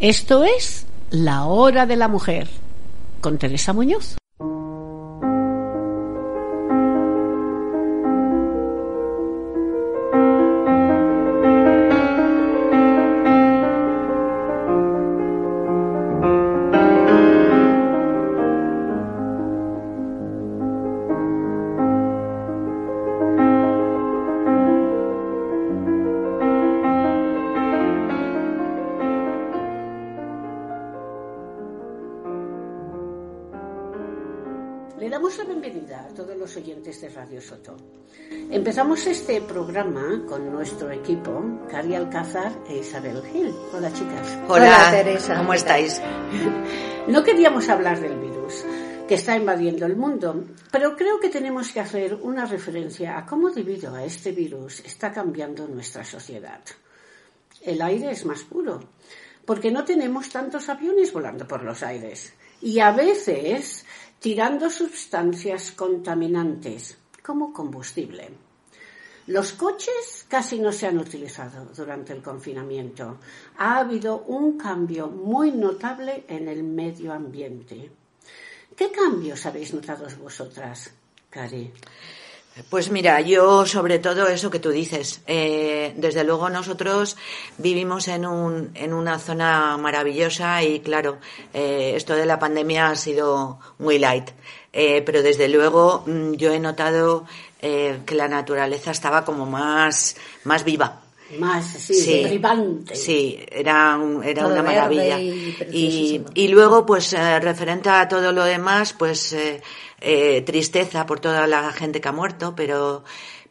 Esto es La Hora de la Mujer con Teresa Muñoz. Programa con nuestro equipo, Cari Alcázar e Isabel Gil. Hola, chicas. Hola, Teresa. ¿Cómo estáis? No queríamos hablar del virus que está invadiendo el mundo, pero creo que tenemos que hacer una referencia a cómo debido a este virus está cambiando nuestra sociedad. El aire es más puro, porque no tenemos tantos aviones volando por los aires y a veces tirando sustancias contaminantes como combustible. Los coches casi no se han utilizado durante el confinamiento. Ha habido un cambio muy notable en el medio ambiente. ¿Qué cambios habéis notado vosotras, Cari? Pues mira, yo sobre todo eso que tú dices. Eh, desde luego nosotros vivimos en, un, en una zona maravillosa y claro, eh, esto de la pandemia ha sido muy light. Eh, pero desde luego mm, yo he notado que la naturaleza estaba como más, más viva. Más, sí, sí, Sí, era, era una maravilla. Y, y, luego, pues, referente a todo lo demás, pues, eh, tristeza por toda la gente que ha muerto, pero,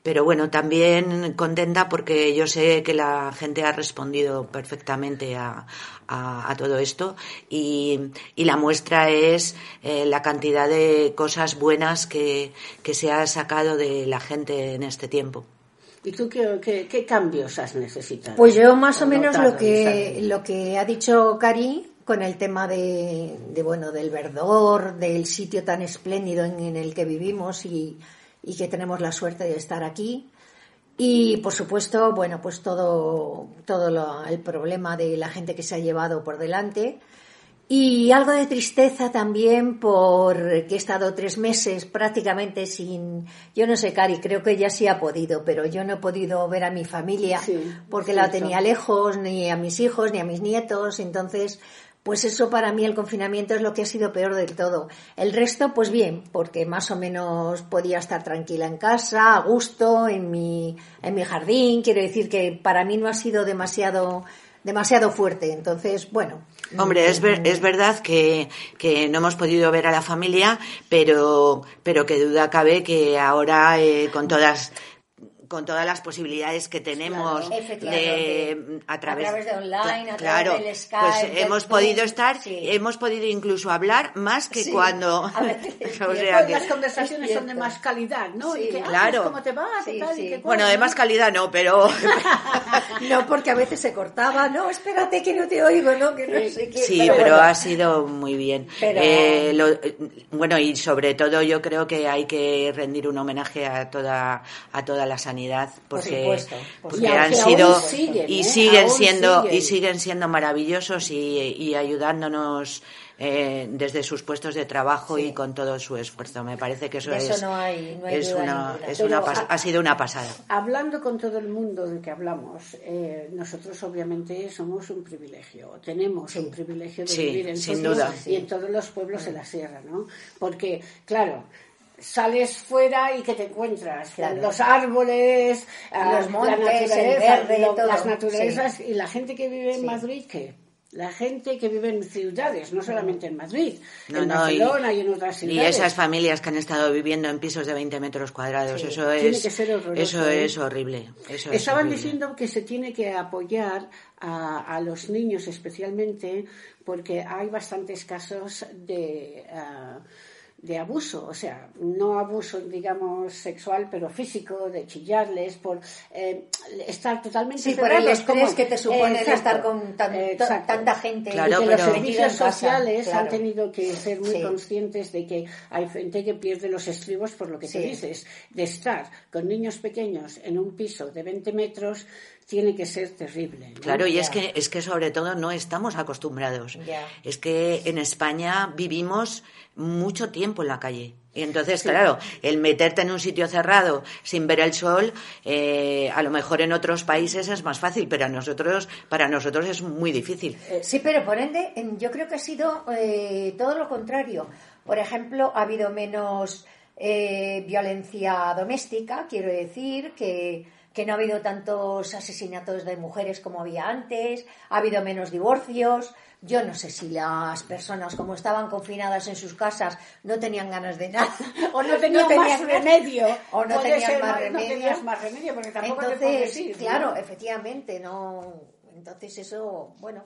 pero bueno, también contenta porque yo sé que la gente ha respondido perfectamente a, a, todo esto y, y, la muestra es eh, la cantidad de cosas buenas que, que, se ha sacado de la gente en este tiempo. ¿Y tú qué, qué, cambios has necesitado? Pues yo más o menos lo que, lo que ha dicho Cari, con el tema de, bueno del verdor, del sitio tan espléndido en, el que vivimos y, que tenemos la suerte de estar aquí. Y por supuesto, bueno, pues todo, todo el problema de la gente que se ha llevado por delante. Y algo de tristeza también porque he estado tres meses prácticamente sin, yo no sé, Cari, creo que ella sí ha podido, pero yo no he podido ver a mi familia porque la tenía lejos, ni a mis hijos, ni a mis nietos. Entonces, pues eso para mí el confinamiento es lo que ha sido peor del todo. El resto, pues bien, porque más o menos podía estar tranquila en casa, a gusto, en mi, en mi jardín. Quiero decir que para mí no ha sido demasiado, demasiado fuerte. Entonces, bueno. Hombre, es, es verdad que, que, no hemos podido ver a la familia, pero, pero que duda cabe que ahora, eh, con todas con todas las posibilidades que tenemos de, a, través, de online, a claro, través del Skype, pues hemos podido estar, hemos podido incluso hablar más que cuando o sea, que... las conversaciones son de más calidad, ¿no? Y que, claro. ¿cómo te va? bueno, de más calidad no, pero no porque a veces se cortaba, no, espérate que no te oigo, no, que no sé qué. Sí, pero, ha sido muy bien. Eh, bueno, y sobre todo yo creo que hay que rendir un homenaje a toda a toda la sanidad porque, porque han sido y ¿eh? siguen siendo y siguen siendo maravillosos y, ayudándonos eh, desde sus puestos de trabajo y con todo su esfuerzo. Me parece que eso, es, una, es una ha sido una pasada. Hablando con todo el mundo de que hablamos, eh, nosotros obviamente somos un privilegio, tenemos un privilegio de vivir en sin duda. y en todos los pueblos de la sierra, ¿no? Porque, claro, sales fuera y que te encuentras los árboles, los montes, el verde, las naturalezas y la gente que vive en Madrid que la gente que vive en ciudades, no solamente en Madrid, en Barcelona y, en otras ciudades. Y esas familias que han estado viviendo en pisos de 20 metros cuadrados, eso es eso ¿eh? es horrible. Estaban diciendo que se tiene que apoyar a, los niños especialmente porque hay bastantes casos de ah, de abuso, o sea, no abuso, digamos, sexual, pero físico, de chillarles, por eh, estar totalmente Sí, por el estrés que te supone estar con tanta gente. Claro, los servicios sociales han tenido que ser muy conscientes de que hay gente que pierde los estribos por lo que te dices, de estar con niños pequeños en un piso de 20 metros tiene que ser terrible. Claro, y es que es que sobre todo no estamos acostumbrados. Es que en España vivimos mucho tiempo en la calle. Y entonces, claro, el meterte en un sitio cerrado sin ver el sol, eh, a lo mejor en otros países es más fácil, pero a nosotros, para nosotros es muy difícil. Eh, sí, pero por ende, yo creo que ha sido eh, todo lo contrario. Por ejemplo, ha habido menos violencia doméstica, quiero decir, que que no ha habido tantos asesinatos de mujeres como había antes, ha habido menos divorcios. Yo no sé si las personas, como estaban confinadas en sus casas, no tenían ganas de nada. O no tenían, más remedio. O no tenían más, remedio. más remedio, porque tampoco Entonces, claro, efectivamente, no. Entonces eso, bueno,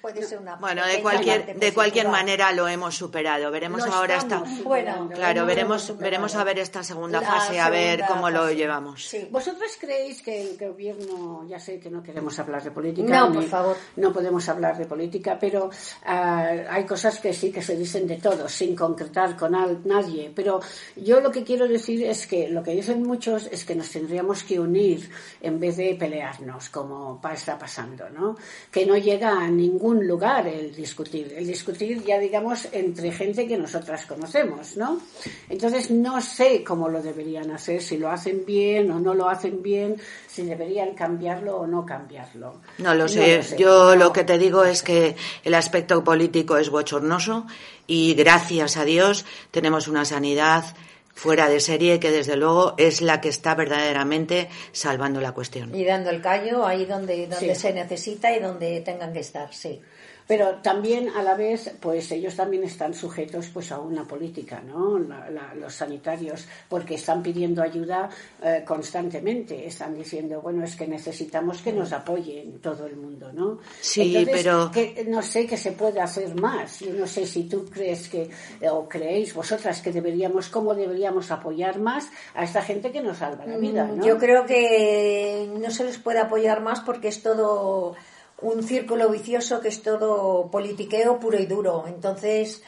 puede ser una bueno de cualquier de cualquier manera lo hemos superado. Veremos ahora esta bueno, claro veremos veremos a ver esta segunda fase a ver cómo lo llevamos. Vosotros creéis que el gobierno ya sé que no queremos hablar de política no por favor. no podemos hablar de política pero ah, hay cosas que sí que se dicen de todos sin concretar con nadie. Pero yo lo que quiero decir es que lo que dicen muchos es que nos tendríamos que unir en vez de pelearnos como está pasando no que no llega a ningún lugar el discutir. El discutir ya digamos entre gente que nosotras conocemos, ¿no? Entonces no sé cómo lo deberían hacer, si lo hacen bien o no lo hacen bien, si deberían cambiarlo o no cambiarlo. No lo sé. Yo lo que te digo es que el aspecto político es bochornoso y gracias a Dios tenemos una sanidad fuera de serie que desde luego es la que está verdaderamente salvando la cuestión. Y dando el callo ahí donde, donde se necesita y donde tengan que estar, sí pero también a la vez pues ellos también están sujetos pues a una política no los sanitarios porque están pidiendo ayuda eh, constantemente. Están diciendo bueno es que necesitamos que nos apoyen todo el mundo no sí pero no sé que se puede hacer más. Yo no sé si tú crees que o creéis vosotras que deberíamos cómo deberíamos apoyar más a esta gente que nos salva la vida mm, ¿no? yo creo que no se les puede apoyar más porque es todo un círculo vicioso que es todo politiqueo puro y duro. Entonces,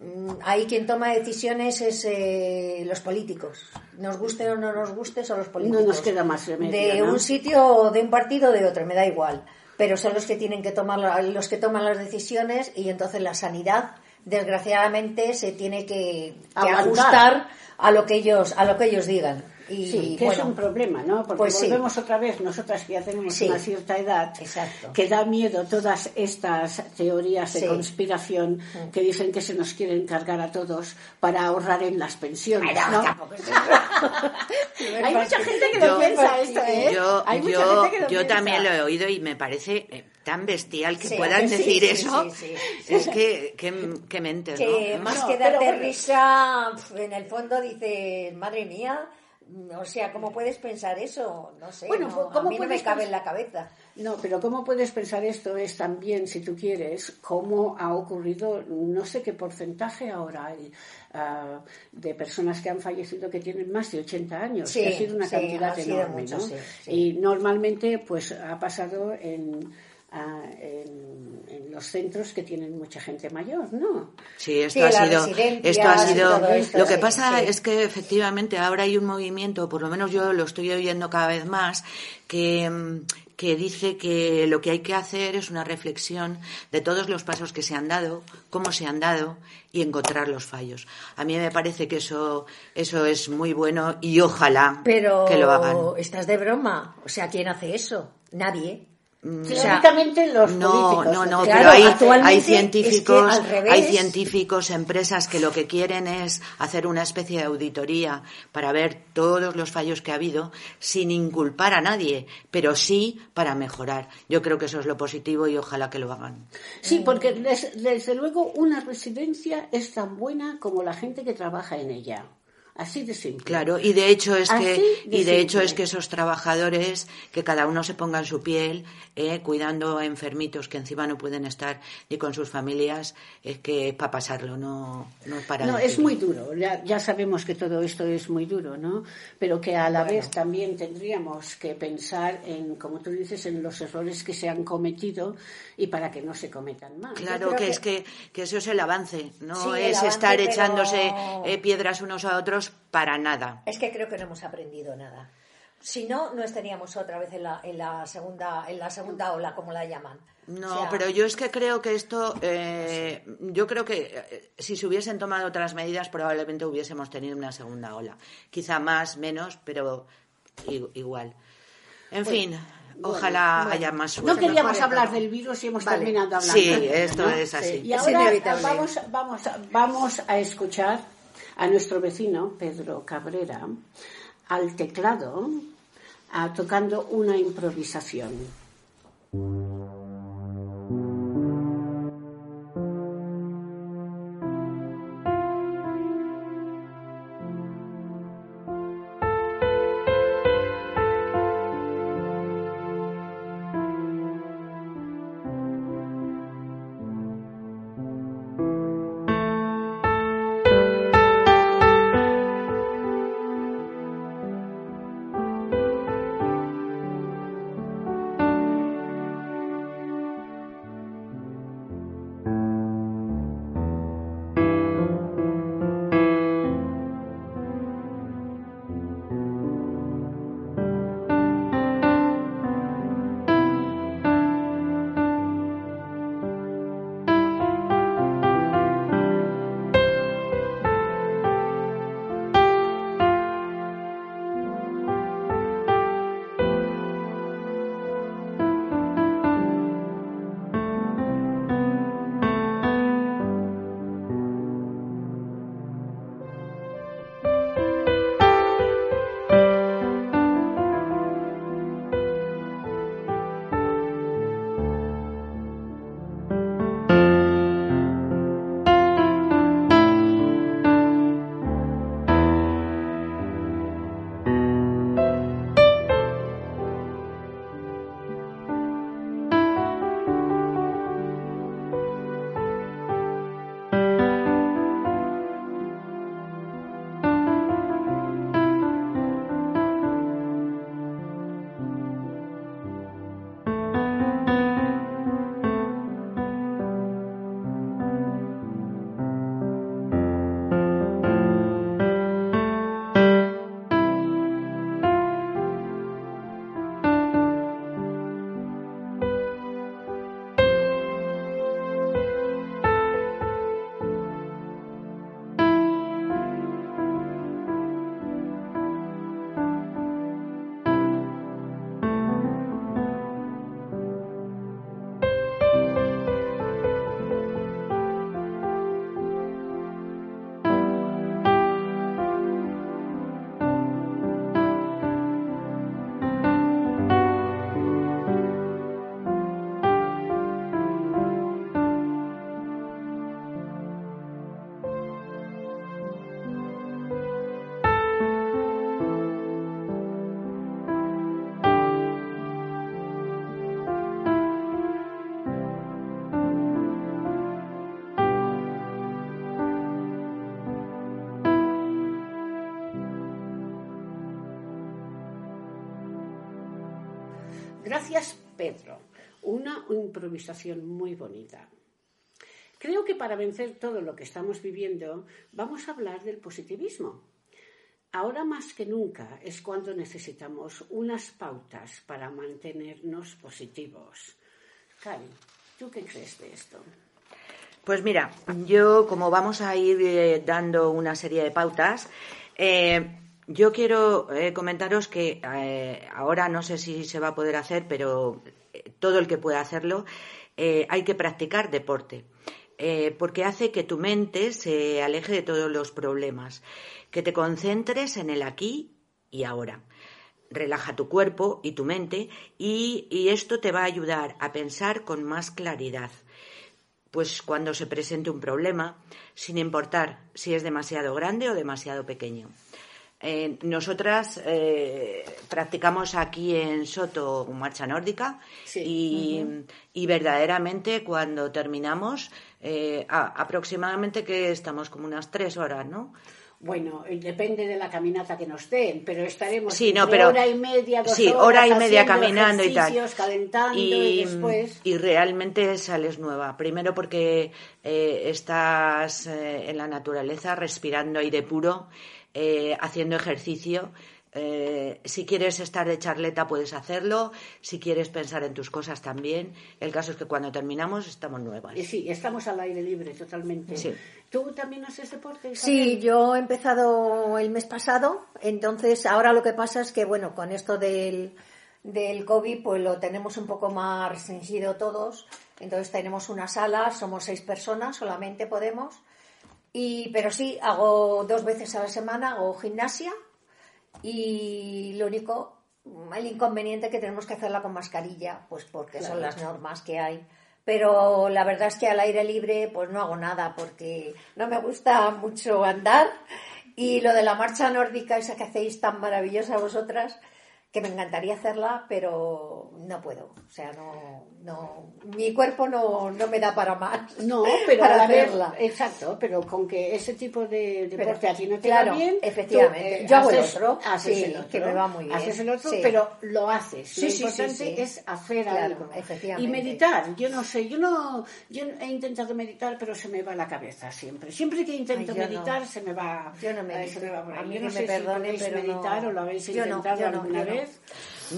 mm, ahí quien toma decisiones es eh, los políticos. Nos guste o no nos guste, son los políticos. No nos queda más De un sitio, de un partido o de otro, me da igual. Pero son los que tienen que tomar, los que toman las decisiones y entonces la sanidad, desgraciadamente, se tiene que, que ajustar a lo que ellos, a lo que ellos digan. Y, sí, que es un problema, ¿no? Porque pues volvemos otra vez, nosotras que ya tenemos una cierta edad, que da miedo todas estas teorías de conspiración mm. que dicen que se nos quieren cargar a todos para ahorrar en las pensiones, ¿no? Hay mucha gente que lo piensa esto, ¿eh? Yo, yo, también lo he oído y me parece eh, tan bestial que puedan decir eso. Es que, que, mente, que Más que darte risa, en el fondo dice, madre mía, o sea, ¿cómo puedes pensar eso? No sé, bueno, a mí no me cabe en la cabeza. No, pero ¿cómo puedes pensar esto? Es también, si tú quieres, cómo ha ocurrido, no sé qué porcentaje ahora hay ah, de personas que han fallecido que tienen más de 80 años, que ha sido una cantidad enorme, ¿no? Y normalmente, pues, ha pasado en en, los centros que tienen mucha gente mayor, ¿no? Sí, esto ha sido, esto ha sido. lo que pasa es que efectivamente ahora hay un movimiento, por lo menos yo lo estoy oyendo cada vez más, que que dice que lo que hay que hacer es una reflexión de todos los pasos que se han dado, cómo se han dado y encontrar los fallos. A mí me parece que eso, eso es muy bueno y ojalá que lo hagan. Estás de broma. O sea, ¿quién hace eso? Nadie. Teóricamente los no, No, no, pero hay, hay científicos, hay científicos, empresas que lo que quieren es hacer una especie de auditoría para ver todos los fallos que ha habido sin inculpar a nadie, pero sí para mejorar. Yo creo que eso es lo positivo y ojalá que lo hagan. Sí, porque desde luego una residencia es tan buena como la gente que trabaja en ella. Así de simple. Claro, y de hecho es que y de hecho es que esos trabajadores que cada uno se ponga en su piel, eh, cuidando a enfermitos que encima no pueden estar ni con sus familias, es que es para pasarlo, no no es para. No, es muy duro. Ya, ya, sabemos que todo esto es muy duro, ¿no? Pero que a la vez también tendríamos que pensar en, como tú dices, en los errores que se han cometido y para que no se cometan más. Claro que, es que, que eso es el avance, no es estar echándose eh, piedras unos a otros para nada. Es que creo que no hemos aprendido nada. Si no, no estaríamos otra vez en la, en la segunda en la segunda ola, como la llaman. No, pero yo es que creo que esto, eh, yo creo que eh, si se hubiesen tomado otras medidas probablemente hubiésemos tenido una segunda ola. Quizá más, menos, pero igual. En pues, fin, ojalá haya más suerte. No queríamos hablar del virus y hemos terminado hablando. Sí, esto es así. Y ahora vamos, vamos, vamos a escuchar a nuestro vecino, Pedro Cabrera, al teclado, tocando una improvisación. Gracias, Pedro. Una improvisación muy bonita. Creo que para vencer todo lo que estamos viviendo vamos a hablar del positivismo. Ahora más que nunca es cuando necesitamos unas pautas para mantenernos positivos. Cari, ¿tú qué crees de esto? Pues mira, yo como vamos a ir eh, dando una serie de pautas, eh, yo quiero eh, comentaros que eh, ahora no sé si se va a poder hacer, pero eh, todo el que pueda hacerlo, hay que practicar deporte, porque hace que tu mente se aleje de todos los problemas, que te concentres en el aquí y ahora. Relaja tu cuerpo y tu mente y, y esto te va a ayudar a pensar con más claridad pues cuando se presente un problema, sin importar si es demasiado grande o demasiado pequeño. Eh, nosotras eh, practicamos aquí en Soto marcha nórdica y, verdaderamente cuando terminamos, eh, aproximadamente que estamos como unas tres horas, ¿no? Bueno, depende de la caminata que nos den, pero estaremos sí, hora y media, dos sí, hora y media caminando y tal, calentando y, después. Y realmente sales nueva. Primero porque estás en la naturaleza respirando aire puro eh, haciendo ejercicio. Eh, si quieres estar de charleta puedes hacerlo, si quieres pensar en tus cosas también. El caso es que cuando terminamos estamos nuevas. Y sí, estamos al aire libre totalmente. ¿Tú también haces deporte? Sí, yo he empezado el mes pasado, entonces ahora lo que pasa es que, bueno, con esto del, del COVID, pues lo tenemos un poco más restringido todos. Entonces tenemos una sala, somos seis personas, solamente podemos. Y, pero sí, hago dos veces a la semana, hago gimnasia y lo único, el inconveniente que tenemos que hacerla con mascarilla, pues porque son las normas que hay. Pero la verdad es que al aire libre pues no hago nada porque no me gusta mucho andar y lo de la marcha nórdica esa que hacéis tan maravillosa vosotras, que me encantaría hacerla, pero no puedo. O sea, no, no mi cuerpo no, no me da para más. No, pero para hacerla. exacto, pero con que ese tipo de deporte a ti no te va bien, efectivamente. Eh, yo hago el otro, haces el otro, que me va muy bien. Haces el otro, pero lo haces. lo importante es hacer algo. Efectivamente. Y meditar, yo no sé, yo no, yo he intentado meditar, pero se me va la cabeza siempre. Siempre que intento meditar se me va, yo no medito. se me va. A mí yo no, no sé me si pero meditar o lo habéis intentado alguna vez.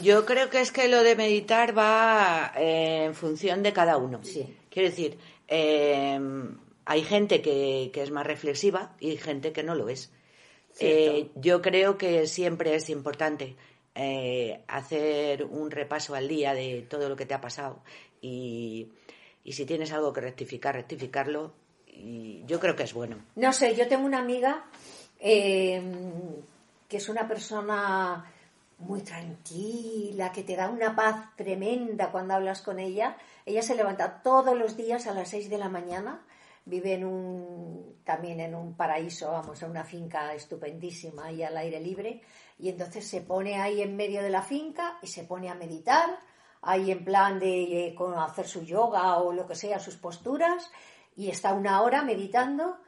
Yo creo que es que lo de meditar va eh, en función de cada uno. Sí. Quiero decir, eh, hay gente que, es más reflexiva y gente que no lo es. Eh, yo creo que siempre es importante hacer un repaso al día de todo lo que te ha pasado y, y si tienes algo que rectificar, rectificarlo. Y yo creo que es bueno. No sé, yo tengo una amiga que es una persona muy tranquila, que te da una paz tremenda cuando hablas con ella. Ella se levanta todos los días a las 6 de la mañana, vive en un, también en un paraíso, vamos, en una finca estupendísima y al aire libre, y entonces se pone ahí en medio de la finca y se pone a meditar, ahí en plan de eh, hacer su yoga o lo que sea, sus posturas, y está una hora meditando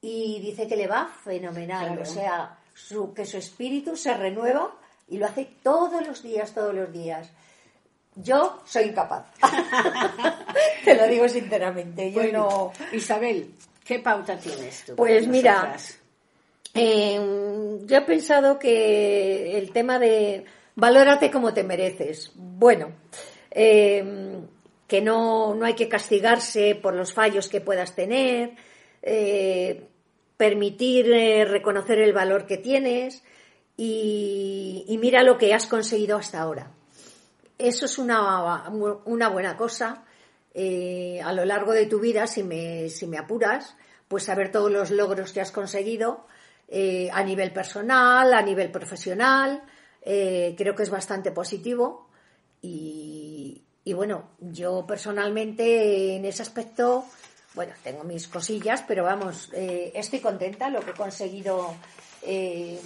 y dice que le va fenomenal, o sea, su, que su espíritu se renueva y lo hace todos los días, todos los días. Yo soy incapaz. Te lo digo sinceramente. Yo no... Isabel, ¿qué pauta tienes tú? Pues mira, em, yo he pensado que el tema de valórate como te mereces. Bueno, em, que no, no, hay que castigarse por los fallos que puedas tener, eh, permitir eh, reconocer el valor que tienes, y, mira lo que has conseguido hasta ahora. Eso es una, una buena cosa. Eh, a lo largo de tu vida, si me, si me apuras, pues saber todos los logros que has conseguido eh, a nivel personal, a nivel profesional, eh, creo que es bastante positivo. Y, y, bueno, yo personalmente en ese aspecto, bueno, tengo mis cosillas, pero vamos, estoy contenta lo que he conseguido eh,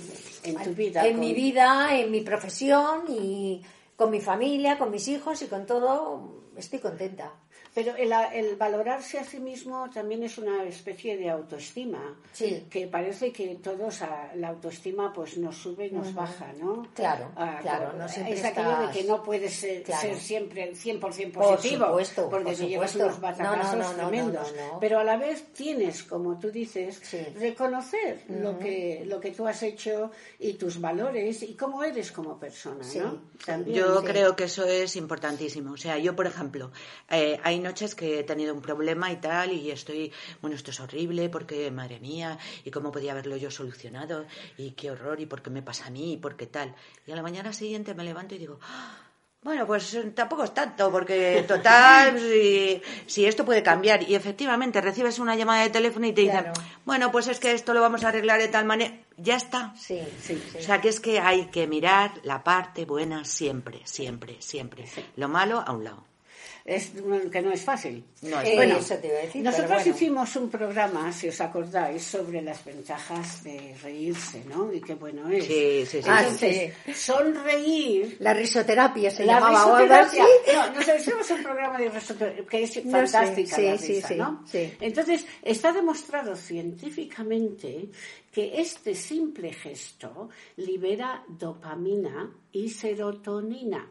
en tu vida, en mi vida, en mi profesión y con mi familia, con mis hijos y con todo, estoy contenta. Pero el, valorarse a sí mismo también es una especie de autoestima. Sí. Que parece que todos la autoestima pues nos sube y nos baja, ¿no? Claro, ah, claro. No es aquello de que no puedes ser, siempre el 100% positivo. Por supuesto, porque te llevas unos batacazos tremendos. Pero a la vez tienes, como tú dices, reconocer lo, que, lo que tú has hecho y tus valores y cómo eres como persona, ¿no? yo creo que eso es importantísimo. O sea, yo, por ejemplo, eh, hay noches que he tenido un problema y tal, y estoy, bueno, esto es horrible porque, madre mía, y cómo podía haberlo yo solucionado, y qué horror, y por qué me pasa a mí, y por qué tal. Y a la mañana siguiente me levanto y digo, ah, bueno, pues tampoco es tanto, porque total, si, esto puede cambiar. Y efectivamente recibes una llamada de teléfono y te dicen, bueno, pues es que esto lo vamos a arreglar de tal manera. Ya está. Sí, sí, O sea, que es que hay que mirar la parte buena siempre, siempre, siempre. Lo malo a un lado es, que no es fácil. No es bueno, eso te iba a decir, nosotros hicimos un programa, si os acordáis, sobre las ventajas de reírse, ¿no? Y qué bueno es. Sí, sí, sí. Entonces, sonreír... La risoterapia se la llamaba risoterapia. No, nos hicimos un programa de risoterapia que es fantástica la risa, ¿no? Entonces, está demostrado científicamente que este simple gesto libera dopamina y serotonina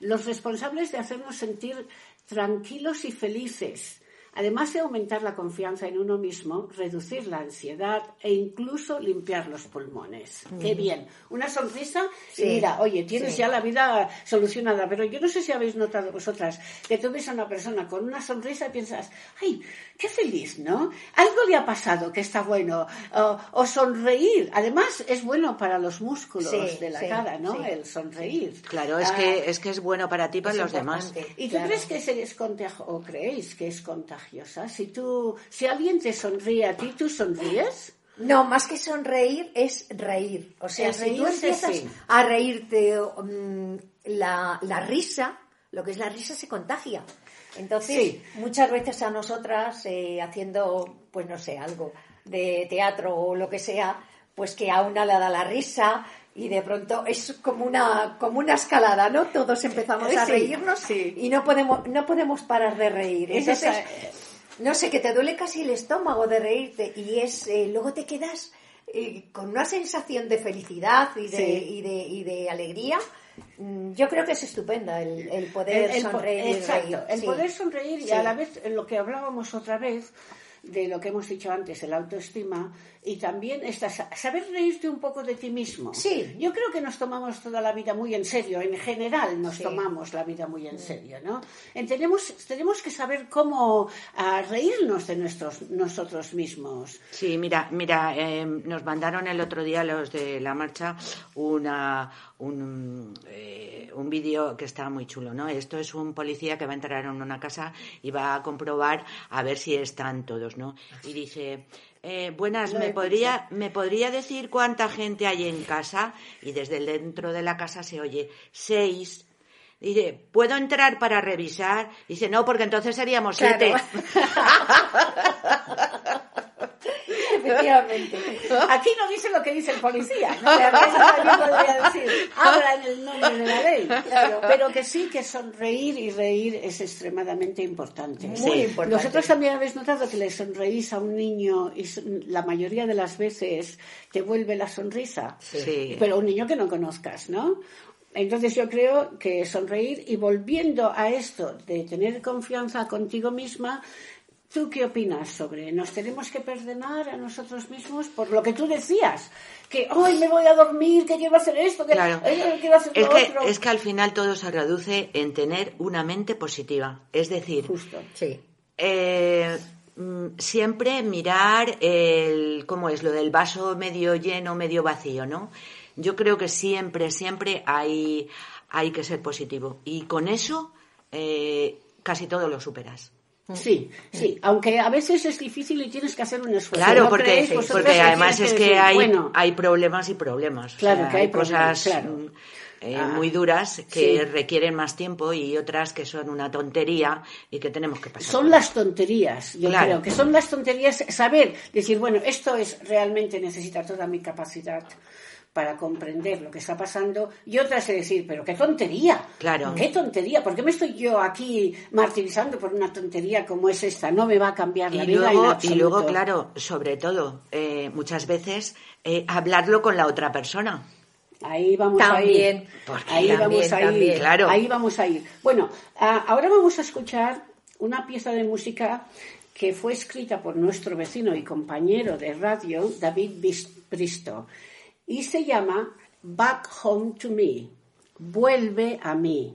los responsables de hacernos sentir tranquilos y felices, además de aumentar la confianza en uno mismo, reducir la ansiedad e incluso limpiar los pulmones. Qué bien. Una sonrisa y mira, oye, tienes ya la vida solucionada. Pero yo no sé si habéis notado vosotras que tú ves a una persona con una sonrisa y piensas, ay, qué feliz, ¿no? Algo le ha pasado que está bueno. O, sonreír. Además, es bueno para los músculos de la cara, ¿no? El sonreír. Claro, es, que, ah, es que es bueno para ti y para los demás. ¿Y tú crees que es contagiosa o creéis que es contagiosa? Si tú, si alguien te sonríe a ti, ¿tú sonríes? No, más que sonreír es reír. O sea, si tú empiezas a reírte, mm, la, la, risa, lo que es la risa se contagia. Entonces, muchas veces a nosotras, eh, haciendo, pues no sé, algo de teatro o lo que sea, pues que a una le da la risa y de pronto es como una como una escalada, ¿no? Todos empezamos a reírnos y no podemos no podemos parar de reír. Entonces, no sé, que te duele casi el estómago de reírte y es eh, luego te quedas eh, con una sensación de felicidad y de, y de, y de alegría. Mm, yo creo que es estupenda el, poder sonreír. Exacto, el poder sonreír y a la vez lo que hablábamos otra vez de lo que hemos dicho antes, el autoestima, y también saber reírte un poco de ti mismo. Sí. Yo creo que nos tomamos toda la vida muy en serio, en general nos tomamos la vida muy en serio, ¿no? Tenemos, tenemos que saber cómo ah, reírnos de nuestros, nosotros mismos. Sí, mira, mira, em, nos mandaron el otro día los de la marcha una, un, eh, un vídeo que está muy chulo, ¿no? Esto es un policía que va a entrar en una casa y va a comprobar a ver si están todos, ¿no? Y dice, eh, buenas, ¿me podría, ¿me podría decir cuánta gente hay en casa? Y desde dentro de la casa se oye seis. Dice, ¿puedo entrar para revisar? Dice, no, porque entonces seríamos siete. Efectivamente. Aquí no dice lo que dice el policía, ¿no? decir, habla en el nombre de la ley. Pero que sí que sonreír y reír es extremadamente importante. Muy importante. Vosotros también habéis notado que le sonreís a un niño y la mayoría de las veces te vuelve la sonrisa. Sí. Pero un niño que no conozcas, ¿no? Entonces yo creo que sonreír y volviendo a esto de tener confianza contigo misma, ¿Tú qué opinas sobre? ¿Nos tenemos que perdonar a nosotros mismos por lo que tú decías? Que hoy me voy a dormir, que quiero hacer esto, que quiero hacer es lo que, Es que al final todo se reduce en tener una mente positiva. Es decir, Justo. Sí. Eh, mm, siempre mirar el, ¿cómo es? Lo del vaso medio lleno, medio vacío, ¿no? Yo creo que siempre, siempre hay, hay que ser positivo. Y con eso eh, casi todo lo superas. Sí, sí, aunque a veces es difícil y tienes que hacer un esfuerzo. Claro, porque, porque además es que, hay, hay problemas y problemas. Claro, que hay, cosas mm, eh, ah, muy duras que requieren más tiempo y otras que son una tontería y que tenemos que pasar. Son las tonterías, yo creo que son las tonterías, saber, decir, bueno, esto es realmente necesita toda mi capacidad para comprender lo que está pasando y otras es decir, pero qué tontería, claro. qué tontería, ¿por qué me estoy yo aquí martirizando por una tontería como es esta? No me va a cambiar la vida. Luego, y luego, claro, sobre todo, eh, muchas veces eh, hablarlo con la otra persona. Ahí vamos a ir. Ahí vamos a ir. Claro. Ahí vamos a ir. Bueno, ahora vamos a escuchar una pieza de música que fue escrita por nuestro vecino y compañero de radio, David Bristo y se llama Back Home to Me, Vuelve a mí.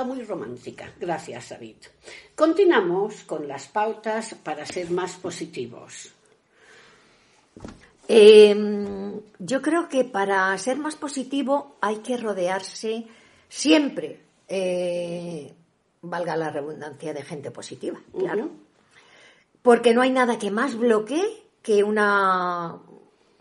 Muy romántica. Gracias, David. Continuamos con las pautas para ser más positivos. Em, yo creo que para ser más positivo hay que rodearse siempre, eh, valga la redundancia, de gente positiva, claro. Porque no hay nada que más bloquee que una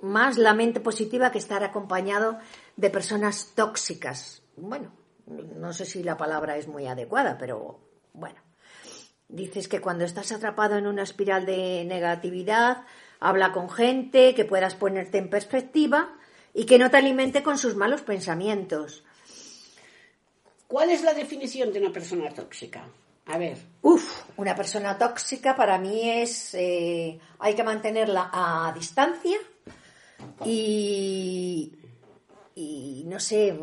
más la mente positiva que estar acompañado de personas tóxicas. Bueno, no sé si la palabra es muy adecuada, pero bueno. Dices que cuando estás atrapado en una espiral de negatividad, habla con gente, que puedas ponerte en perspectiva y que no te alimente con sus malos pensamientos. ¿Cuál es la definición de una persona tóxica? A ver. Uf, una persona tóxica para mí es. Eh, hay que mantenerla a distancia y. Y no sé,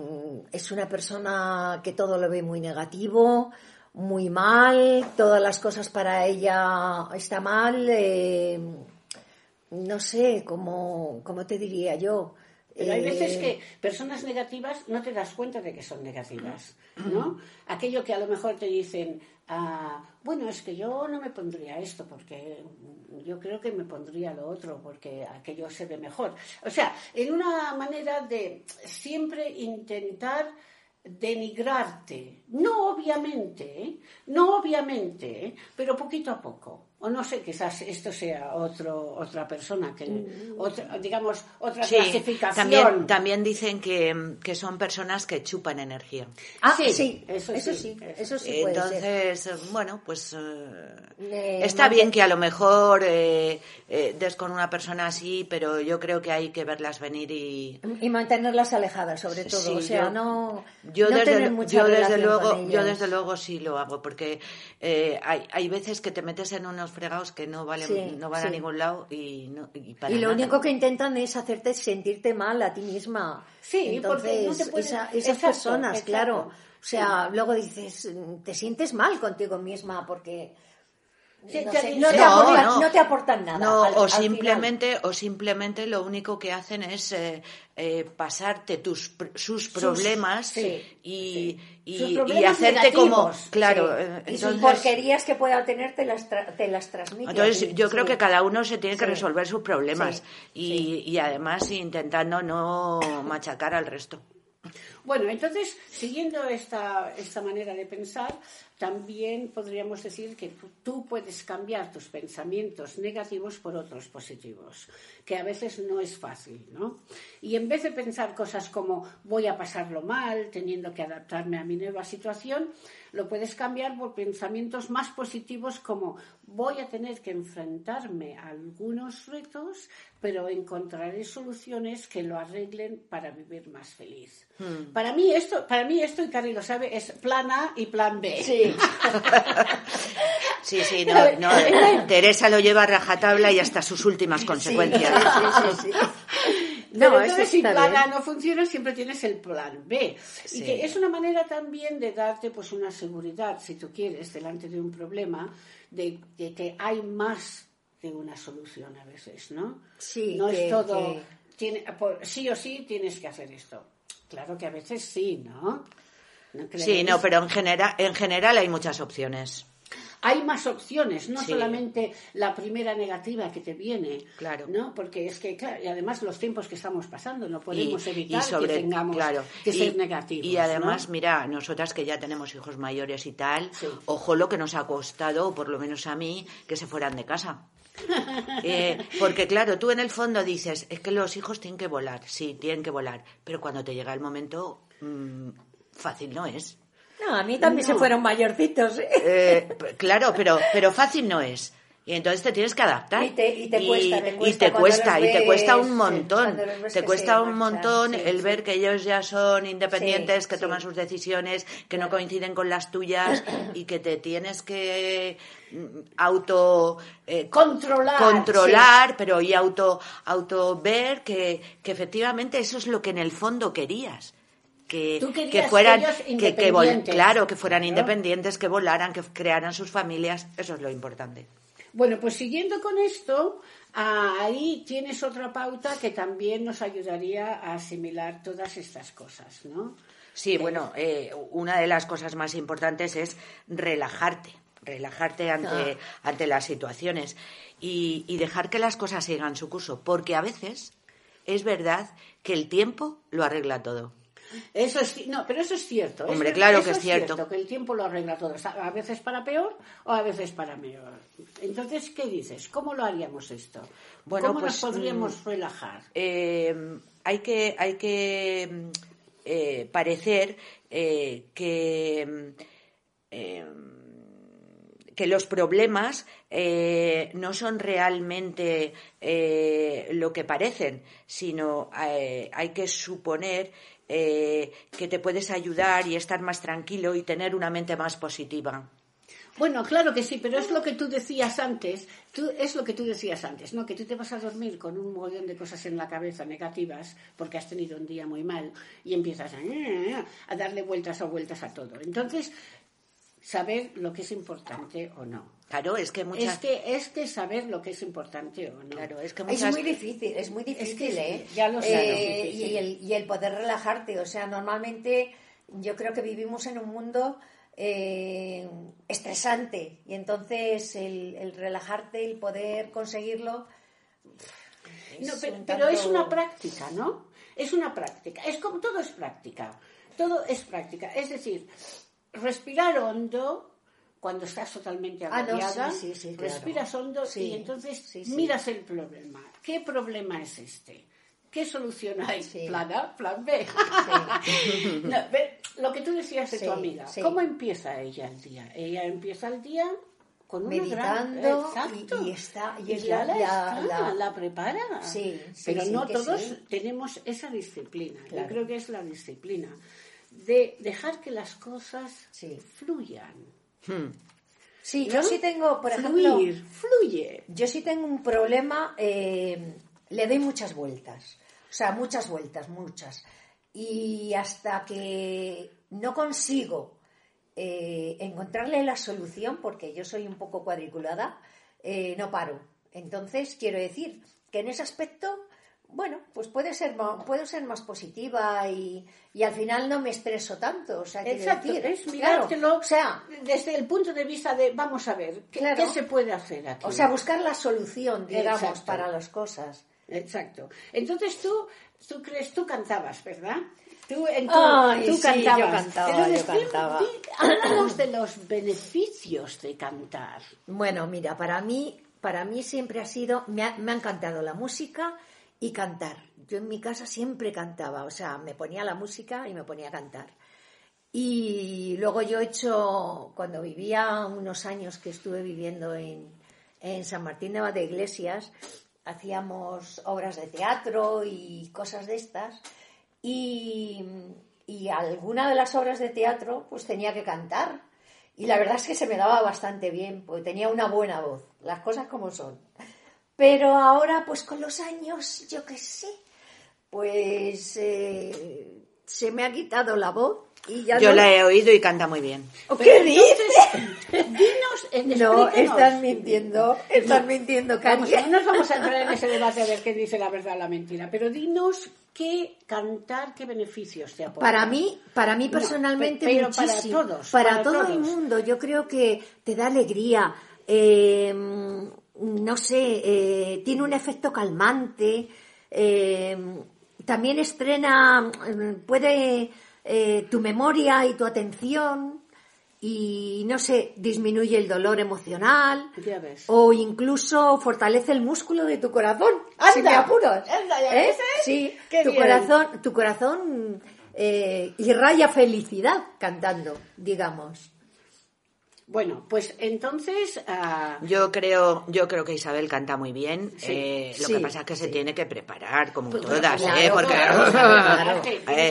es una persona que todo lo ve muy negativo, muy mal, todas las cosas para ella está mal. Eh, no sé, ¿cómo, ¿cómo te diría yo? Pero hay veces eh, que personas negativas no te das cuenta de que son negativas, ¿no? Aquello que a lo mejor te dicen, ah, bueno, es que yo no me pondría esto porque yo creo que me pondría lo otro porque aquello se ve mejor. O sea, en una manera de siempre intentar denigrarte. No obviamente, ¿eh? no obviamente, ¿eh? pero poquito a poco. O no sé, quizás esto sea otro, otra persona, que, mm. digamos, otra clasificación. También, también dicen que, que, son personas que chupan energía. Ah, sí, eso, sí, eso sí. Entonces, bueno, pues eh, está bien que a lo mejor eh, eh, des con una persona así, pero yo creo que hay que verlas venir y... Y mantenerlas alejadas, sobre todo. o sea, no, yo desde, yo desde luego, Yo desde luego sí lo hago, porque hay, hay veces que te metes en unos fregados que no valen, no van a ningún lado y, no, y, lo único que intentan es hacerte sentirte mal a ti misma. Sí, entonces esas personas, claro. O sea, luego dices, te sientes mal contigo misma porque no, te aportan, nada. o simplemente, o simplemente lo único que hacen es eh, eh, pasarte tus sus problemas y, y, hacerte como claro. Eh, y sus porquerías que pueda tener te las, te las transmite. Entonces yo creo que cada uno se tiene que resolver sus problemas y, y además intentando no machacar al resto. Bueno, entonces, siguiendo esta, esta manera de pensar, también podríamos decir que tú puedes cambiar tus pensamientos negativos por otros positivos, que a veces no es fácil, ¿no? Y en vez de pensar cosas como voy a pasarlo mal, teniendo que adaptarme a mi nueva situación, lo puedes cambiar por pensamientos más positivos como voy a tener que enfrentarme a algunos retos, pero encontraré soluciones que lo arreglen para vivir más feliz. Hmm. Para mí esto, para mí esto, y Cari lo sabe, es plan A y plan B. Sí. Sí, sí, no, no, Teresa lo lleva a rajatabla y hasta sus últimas consecuencias. Sí, sí, sí, no, entonces si plan A no funciona, siempre tienes el plan B. Y que es una manera también de darte pues una seguridad, si tú quieres, delante de un problema, de, que hay más de una solución a veces, ¿no? Sí. No es todo, tiene, sí o sí tienes que hacer esto. Claro que a veces sí, ¿no? sí, no, pero en general, en general hay muchas opciones hay más opciones, no solamente la primera negativa que te viene, claro. ¿no? Porque es que, claro, y además los tiempos que estamos pasando, no podemos evitar que tengamos que ser negativos. Y además, mira, nosotras que ya tenemos hijos mayores y tal, ojo lo que nos ha costado, por lo menos a mí, que se fueran de casa. Eh, porque claro, tú en el fondo dices, es que los hijos tienen que volar, sí, tienen que volar, pero cuando te llega el momento, mm, fácil no es. No, a mí también se fueron mayorcitos. ¿eh? Eh, claro, pero, pero fácil no es. Y entonces te tienes que adaptar. Y te, y te cuesta, te cuesta. Y te cuesta, y te cuesta un montón. te cuesta un montón el ver que ellos ya son independientes, que toman sus decisiones, que no coinciden con las tuyas y que te tienes que mm, auto eh, controlar, controlar pero y auto, auto ver que, que efectivamente eso es lo que en el fondo querías que, que fueran que, que claro que fueran independientes que volaran que crearan sus familias eso es lo importante bueno pues siguiendo con esto ahí tienes otra pauta que también nos ayudaría a asimilar todas estas cosas no Sí, bueno, eh, una de las cosas más importantes es relajarte, relajarte ante, ah. ante las situaciones y, y dejar que las cosas sigan su curso, porque a veces es verdad que el tiempo lo arregla todo. Eso es, no, pero eso es cierto. Hombre, claro que es, cierto. Que el tiempo lo arregla todo, a veces para peor o a veces para mejor. Entonces, ¿qué dices? ¿Cómo lo haríamos esto? Bueno, ¿Cómo nos pues, podríamos mm, relajar? Eh, hay que, hay que mm, eh, parecer eh, que que los problemas no son realmente lo que parecen, sino hay que suponer eh, que te puedes ayudar y estar más tranquilo y tener una mente más positiva. Bueno, claro que sí, pero es lo que tú decías antes, tú, es lo que tú decías antes, ¿no? Que tú te vas a dormir con un montón de cosas en la cabeza negativas porque has tenido un día muy mal y empiezas a, a darle vueltas o vueltas a todo. Entonces, saber lo que es importante o no. Claro, es que muchas... Es que, es que saber lo que es importante o no. Claro, es que Es muy difícil, es muy difícil, ¿eh? Ya lo sé. Eh, y, el, y el poder relajarte, o sea, normalmente yo creo que vivimos en un mundo eh, estresante y entonces el, relajarte, el poder conseguirlo... No, pero, es una práctica, ¿no? Es una práctica. Es como todo es práctica. Todo es práctica. Es decir, respirar hondo cuando estás totalmente ah, agobiada, respiras hondo y entonces miras el problema. ¿Qué problema es este? ¿Qué solución hay? Plan A, plan B. lo que tú decías de tu amiga, ¿cómo empieza ella el día? Ella empieza el día con meditando gran... y, está y, ya la, la, prepara. Pero no todos tenemos esa disciplina. Yo creo que es la disciplina de dejar que las cosas fluyan. Hmm. Sí, yo sí tengo, por ejemplo, fluye. Yo sí tengo un problema, eh, le doy muchas vueltas, o sea, muchas vueltas, muchas. Y hasta que no consigo eh, encontrarle la solución, porque yo soy un poco cuadriculada, eh, no paro. Entonces, quiero decir que en ese aspecto bueno, pues puede ser, puedo ser más positiva y, al final no me estreso tanto. O sea, Exacto, es mirártelo o sea, desde el punto de vista de, vamos a ver, ¿qué, se puede hacer aquí? O sea, buscar la solución, digamos, para las cosas. Exacto. Entonces tú, tú crees, tú cantabas, ¿verdad? Tú, tú cantabas. yo cantaba, yo cantaba. Hablamos de los beneficios de cantar. Bueno, mira, para mí, para mí siempre ha sido, me me ha encantado la música y cantar. Yo en mi casa siempre cantaba, o sea, me ponía la música y me ponía a cantar. Y luego yo he hecho, cuando vivía unos años que estuve viviendo en, en San Martín de Iglesias, hacíamos obras de teatro y cosas de estas. Y, y alguna de las obras de teatro pues tenía que cantar. Y la verdad es que se me daba bastante bien, porque tenía una buena voz, las cosas como son. Pero ahora, pues con los años, yo qué sé, pues eh, se me ha quitado la voz. Y ya yo la he oído y canta muy bien. ¿Qué dices? Dinos, no, estás mintiendo, estás mintiendo, Cari. no nos vamos a entrar en ese debate de qué dice la verdad o la mentira, pero dinos qué cantar, qué beneficios te aporta. Para mí, para mí personalmente, pero, para todos, para, todo el mundo, yo creo que te da alegría. Eh, no sé, eh, tiene un efecto calmante, eh, también estrena, puede eh, tu memoria y tu atención y no sé, disminuye el dolor emocional o incluso fortalece el músculo de tu corazón. ¡Anda! Si me. Sí, tu corazón, tu corazón irraya felicidad cantando, digamos. Bueno, pues entonces. Ah, yo creo, yo creo que Isabel canta muy bien. Eh, lo que pasa es que se tiene que preparar, como pues, todas, ¿eh? Porque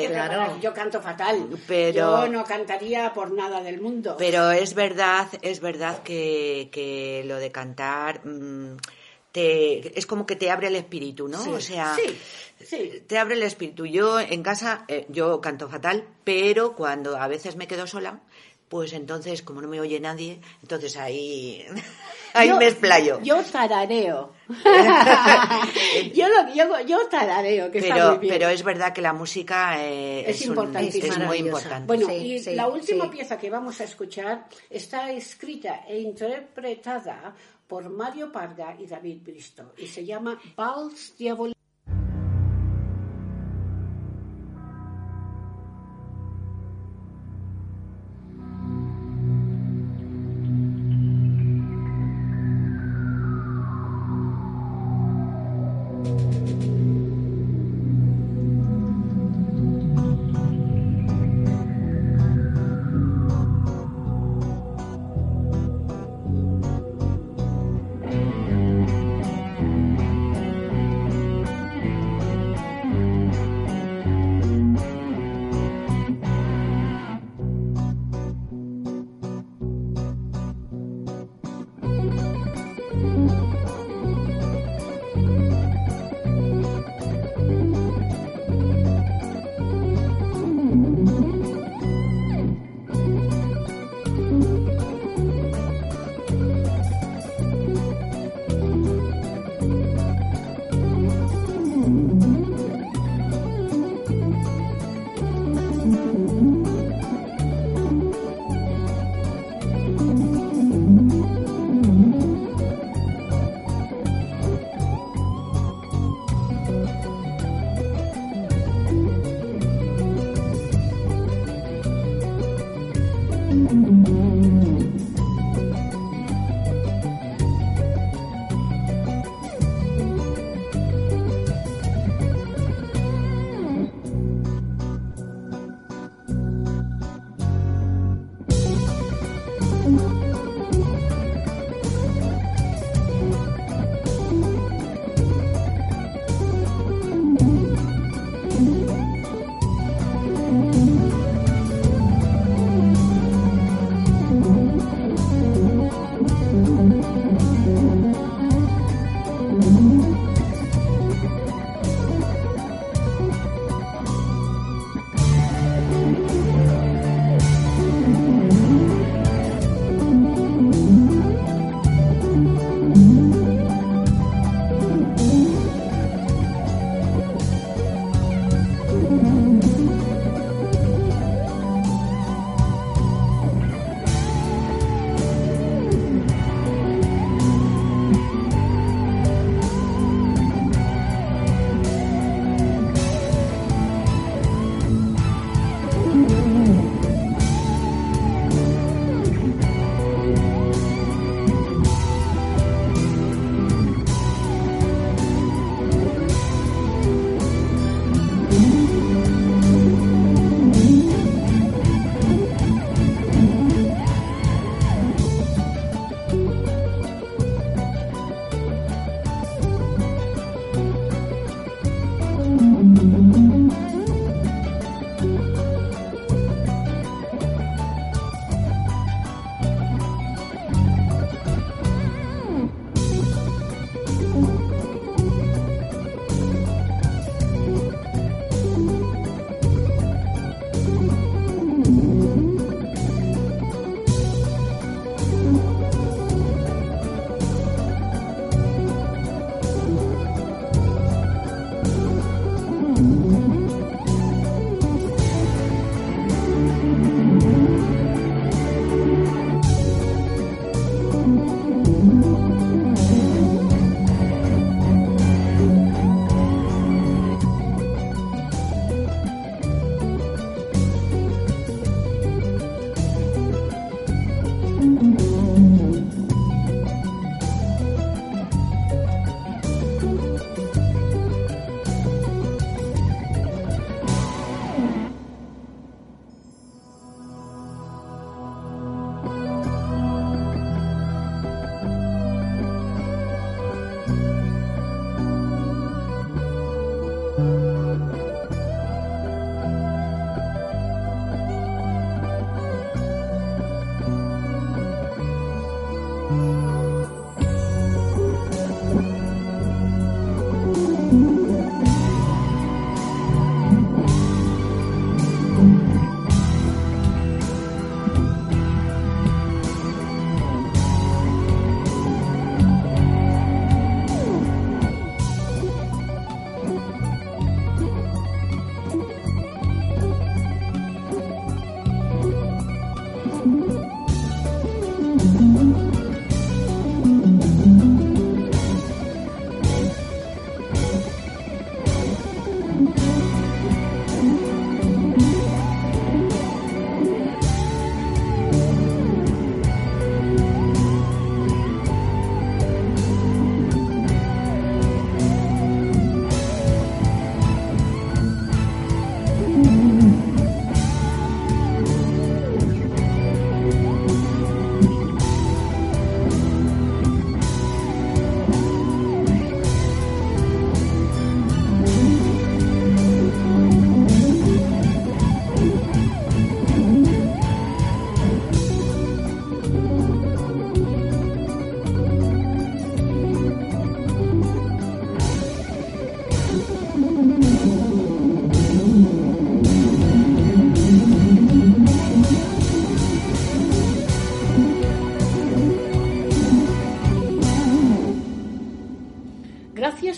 claro, yo canto fatal. Pero, yo no cantaría por nada del mundo. Pero es verdad, es verdad que, que lo de cantar. Mm, te, es como que te abre el espíritu, ¿no? o sea, sí, te abre el espíritu. Yo en casa, eh, yo canto fatal, pero cuando a veces me quedo sola, pues entonces, como no me oye nadie, entonces ahí, ahí me explayo. Yo tarareo. yo, lo, yo, yo tarareo, que pero, está muy bien. Pero es verdad que la música eh, es, es, es, muy importante. Bueno, y la última pieza que vamos a escuchar está escrita e interpretada por Mario Parga y David Bristo y se llama Vals Diabólicos.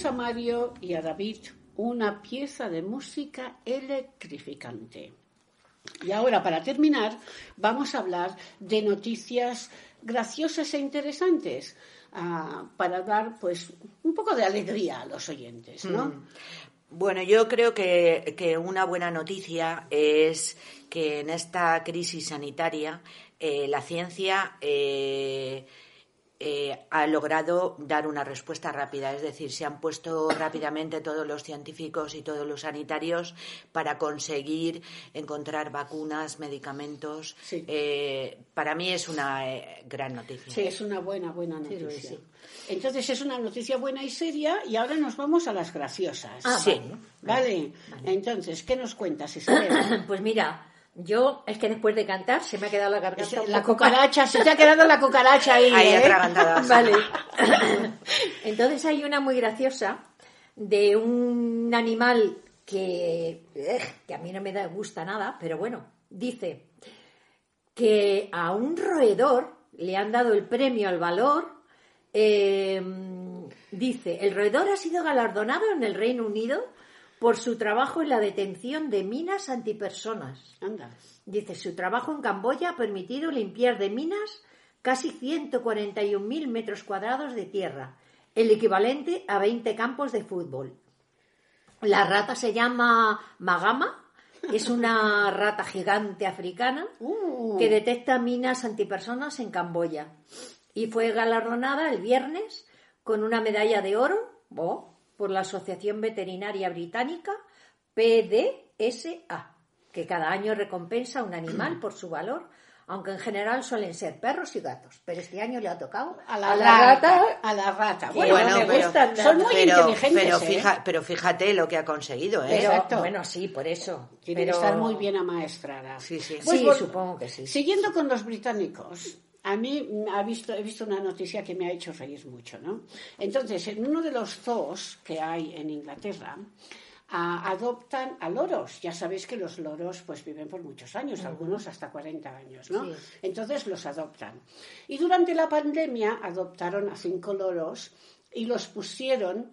A Mario y a David, una pieza de música electrificante. Y ahora, para terminar, vamos a hablar de noticias graciosas e interesantes ah, para dar pues un poco de alegría a los oyentes, ¿no? Mm. Bueno, yo creo que, una buena noticia es que en esta crisis sanitaria eh, la ciencia eh, eh, ha logrado dar una respuesta rápida. Es decir, se han puesto rápidamente todos los científicos y todos los sanitarios para conseguir encontrar vacunas, medicamentos. Eh, para mí es una eh, gran noticia. Sí, es una buena, buena noticia. Entonces es una noticia buena y seria y ahora nos vamos a las graciosas. Ah, sí. Vale. Entonces, ¿qué nos cuentas, Isabel? pues mira, yo, es que después de cantar se me ha quedado la garganta. La cucaracha, se te ha quedado la cucaracha ahí. Ahí ¿eh? Vale. Entonces hay una muy graciosa de un animal que, eh, que a mí no me da, gusta nada, pero bueno, dice que a un roedor le han dado el premio al valor. Eh, dice, el roedor ha sido galardonado en el Reino Unido por su trabajo en la detención de minas antipersonas. Anda. Dice, su trabajo en Camboya ha permitido limpiar de minas casi 141.000 metros cuadrados de tierra, el equivalente a 20 campos de fútbol. La rata se llama Magama, es una rata gigante africana uh. que detecta minas antipersonas en Camboya y fue galardonada el viernes con una medalla de oro, por la Asociación Veterinaria Británica PDSA, que cada año recompensa a un animal por su valor, aunque en general suelen ser perros y gatos. Pero este año le ha tocado a la, rata, A la rata. Bueno, pero, son muy inteligentes. ¿eh? Pero, fíjate lo que ha conseguido. ¿eh? Exacto. Bueno, sí, por eso. Tiene que estar muy bien amaestrada. Sí, sí. Pues, sí, supongo que sí. Siguiendo con los británicos, a mí ha visto, he visto una noticia que me ha hecho reír mucho, ¿no? Entonces, en uno de los zoos que hay en Inglaterra, adoptan a loros. Ya sabéis que los loros pues viven por muchos años, algunos hasta 40 años, ¿no? Entonces los adoptan. Y durante la pandemia adoptaron a cinco loros y los pusieron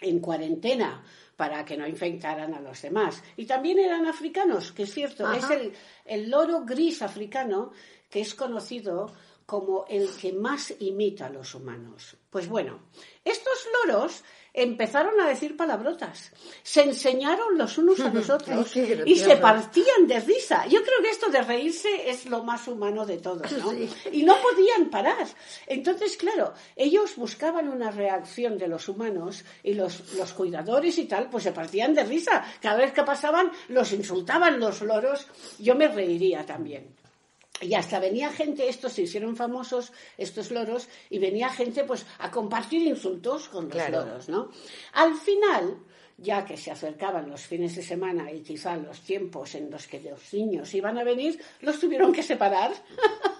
en cuarentena para que no infectaran a los demás. Y también eran africanos, que es cierto, es el, el loro gris africano que es conocido como el que más imita a los humanos. Pues bueno, estos loros empezaron a decir palabrotas, se enseñaron los unos a los otros y se partían de risa. Yo creo que esto de reírse es lo más humano de todo, ¿no? Y no podían parar. Entonces, claro, ellos buscaban una reacción de los humanos y los, los cuidadores y tal, pues se partían de risa. Cada vez que pasaban, los insultaban los loros. Yo me reiría también. Y hasta venía gente, estos se hicieron famosos, estos loros, y venía gente pues a compartir insultos con los loros, ¿no? Al final, ya que se acercaban los fines de semana y quizá los tiempos en los que los niños iban a venir, los tuvieron que separar.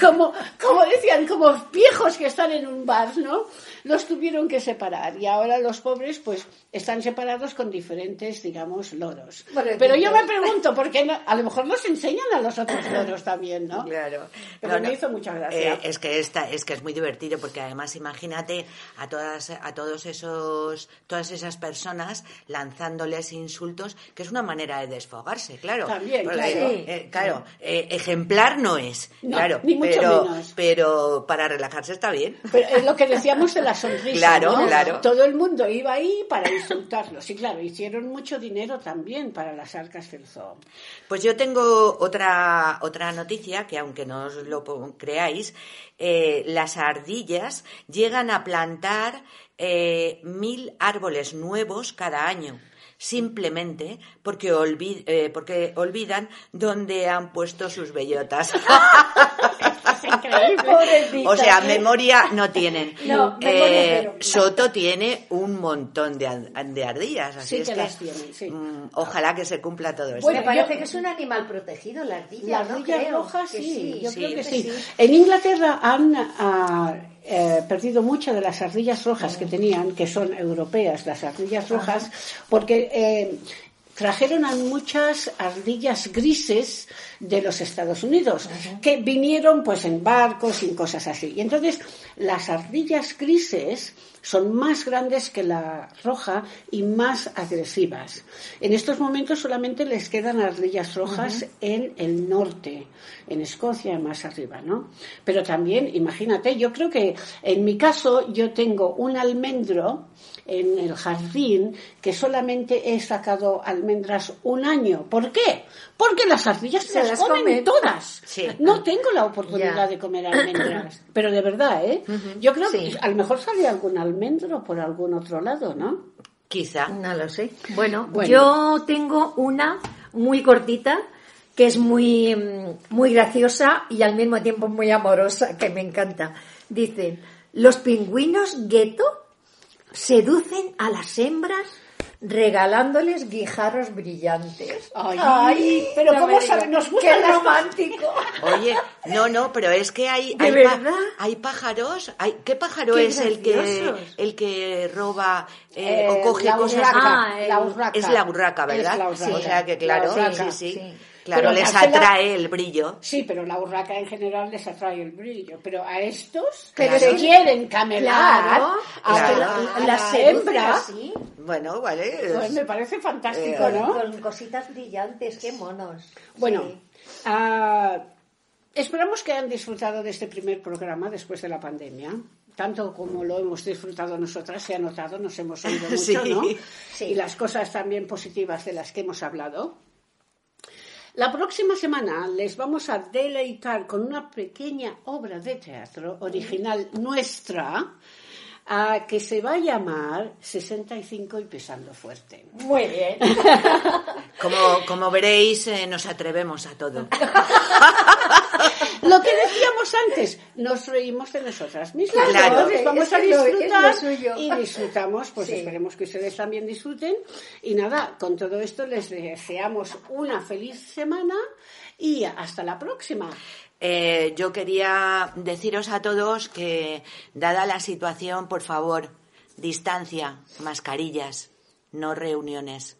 como, como decían, como viejos que están en un bar, ¿no? Los tuvieron que separar y ahora los pobres pues están separados con diferentes, digamos, loros. Pero yo me pregunto, ¿por qué a lo mejor los enseñan a los otros loros también, ¿no? Claro. Pero me hizo mucha gracia. Eh, es que esta, es que es muy divertido porque además imagínate a todas, a todos esos, todas esas personas lanzándoles insultos, que es una manera de desfogarse, claro. También, claro. Eh, claro, eh, ejemplar no es, claro, pero, pero para relajarse está bien. Pero es lo que decíamos de la sonrisa. Claro, claro. Todo el mundo iba ahí para insultarlos. Y claro, hicieron mucho dinero también para las arcas del zoo. Pues yo tengo otra, otra noticia que aunque no os lo creáis, eh, las ardillas llegan a plantar eh, mil árboles nuevos cada año simplemente porque, eh, porque olvidan dónde han puesto sus bellotas. O sea, memoria no tienen. eh, Soto tiene un montón de, ardillas, así es que, mm, ojalá que se cumpla todo esto. Bueno, parece que es un animal protegido, la ardilla. La ardilla roja, sí, yo creo que sí. En Inglaterra han ah, eh, perdido muchas de las ardillas rojas que tenían, que son europeas, las ardillas rojas, porque eh, trajeron a muchas ardillas grises de los Estados Unidos, que vinieron pues en barcos y cosas así. Y entonces las ardillas grises son más grandes que la roja y más agresivas. En estos momentos solamente les quedan ardillas rojas en el norte, en Escocia, más arriba, ¿no? Pero también, imagínate, yo creo que en mi caso yo tengo un almendro en el jardín que solamente he sacado almendras un año. ¿Por qué? Porque las ardillas se, las comen, todas. No tengo la oportunidad de comer almendras. Pero de verdad, ¿eh? Yo creo que a lo mejor sale algún almendro por algún otro lado, ¿no? Quizá. No lo sé. Bueno, yo tengo una muy cortita que es muy, muy graciosa y al mismo tiempo muy amorosa, que me encanta. Dice, los pingüinos gueto seducen a las hembras regalándoles guijarros brillantes. Ay, pero ¿cómo Nos gusta Qué romántico. Oye, no, no, pero es que hay hay, hay pájaros, hay, ¿qué pájaro es el que el que roba eh, o coge la cosas? Ah, la urraca. Es la urraca, ¿verdad? O sea que claro, sí, sí. Claro, les atrae el brillo. Sí, pero la urraca en general les atrae el brillo. Pero a estos pero se quieren camelar a, las hembras. Bueno, vale. Pues me parece fantástico, eh, ¿no? Con cositas brillantes, qué monos. Bueno, ah, esperamos que hayan disfrutado de este primer programa después de la pandemia tanto como lo hemos disfrutado nosotras, se ha notado, nos hemos oído mucho, ¿no? Sí. Y las cosas también positivas de las que hemos hablado. La próxima semana les vamos a deleitar con una pequeña obra de teatro original nuestra que se va a llamar 65 y pesando fuerte. Muy bien. Como, como veréis, eh, nos atrevemos a todo. Lo que decíamos antes, nos reímos de nosotras mismas. Claro, vamos a disfrutar y disfrutamos, pues esperemos que ustedes también disfruten. Y nada, con todo esto les deseamos una feliz semana y hasta la próxima. Eh, yo quería deciros a todos que, dada la situación, por favor, distancia, mascarillas, no reuniones.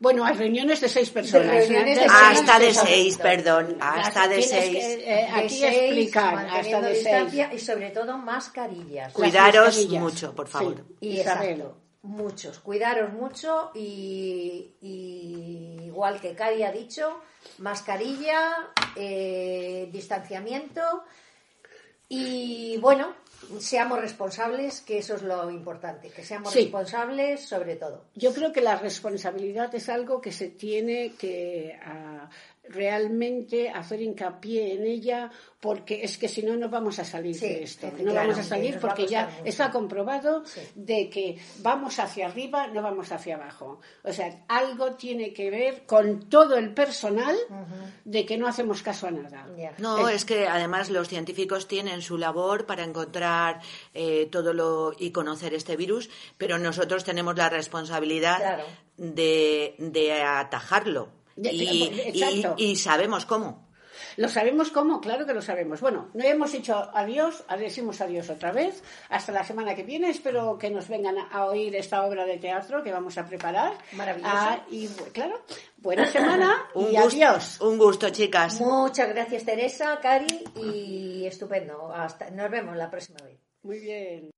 Bueno, hay reuniones de seis personas. hasta de seis, perdón. Hasta de seis. Eh, aquí explicar. Hasta de seis. Y sobre todo mascarillas. Cuidaros mucho, por favor. Y Isabel. Muchos. Cuidaros mucho y, igual que Cari ha dicho, mascarilla, eh, distanciamiento y bueno, seamos responsables, que eso es lo importante, que seamos responsables sobre todo. Yo creo que la responsabilidad es algo que se tiene que ah, realmente hacer hincapié en ella porque es que si no no vamos a salir de esto. No vamos a salir porque ya está comprobado de que vamos hacia arriba no vamos hacia abajo. O sea algo tiene que ver con todo el personal de que no hacemos caso a nada. No es... que además los científicos tienen su labor para encontrar eh, todo lo y conocer este virus pero nosotros tenemos la responsabilidad de, de atajarlo y, sabemos cómo. Lo sabemos cómo, claro que lo sabemos. Bueno, no hemos dicho adiós, decimos adiós otra vez. Hasta la semana que viene. Espero que nos vengan a oír esta obra de teatro que vamos a preparar. Maravilloso. Ah, y claro, buena semana y adiós. Un gusto, chicas. Muchas gracias, Teresa, Cari, y estupendo. Hasta, nos vemos la próxima vez. Muy bien.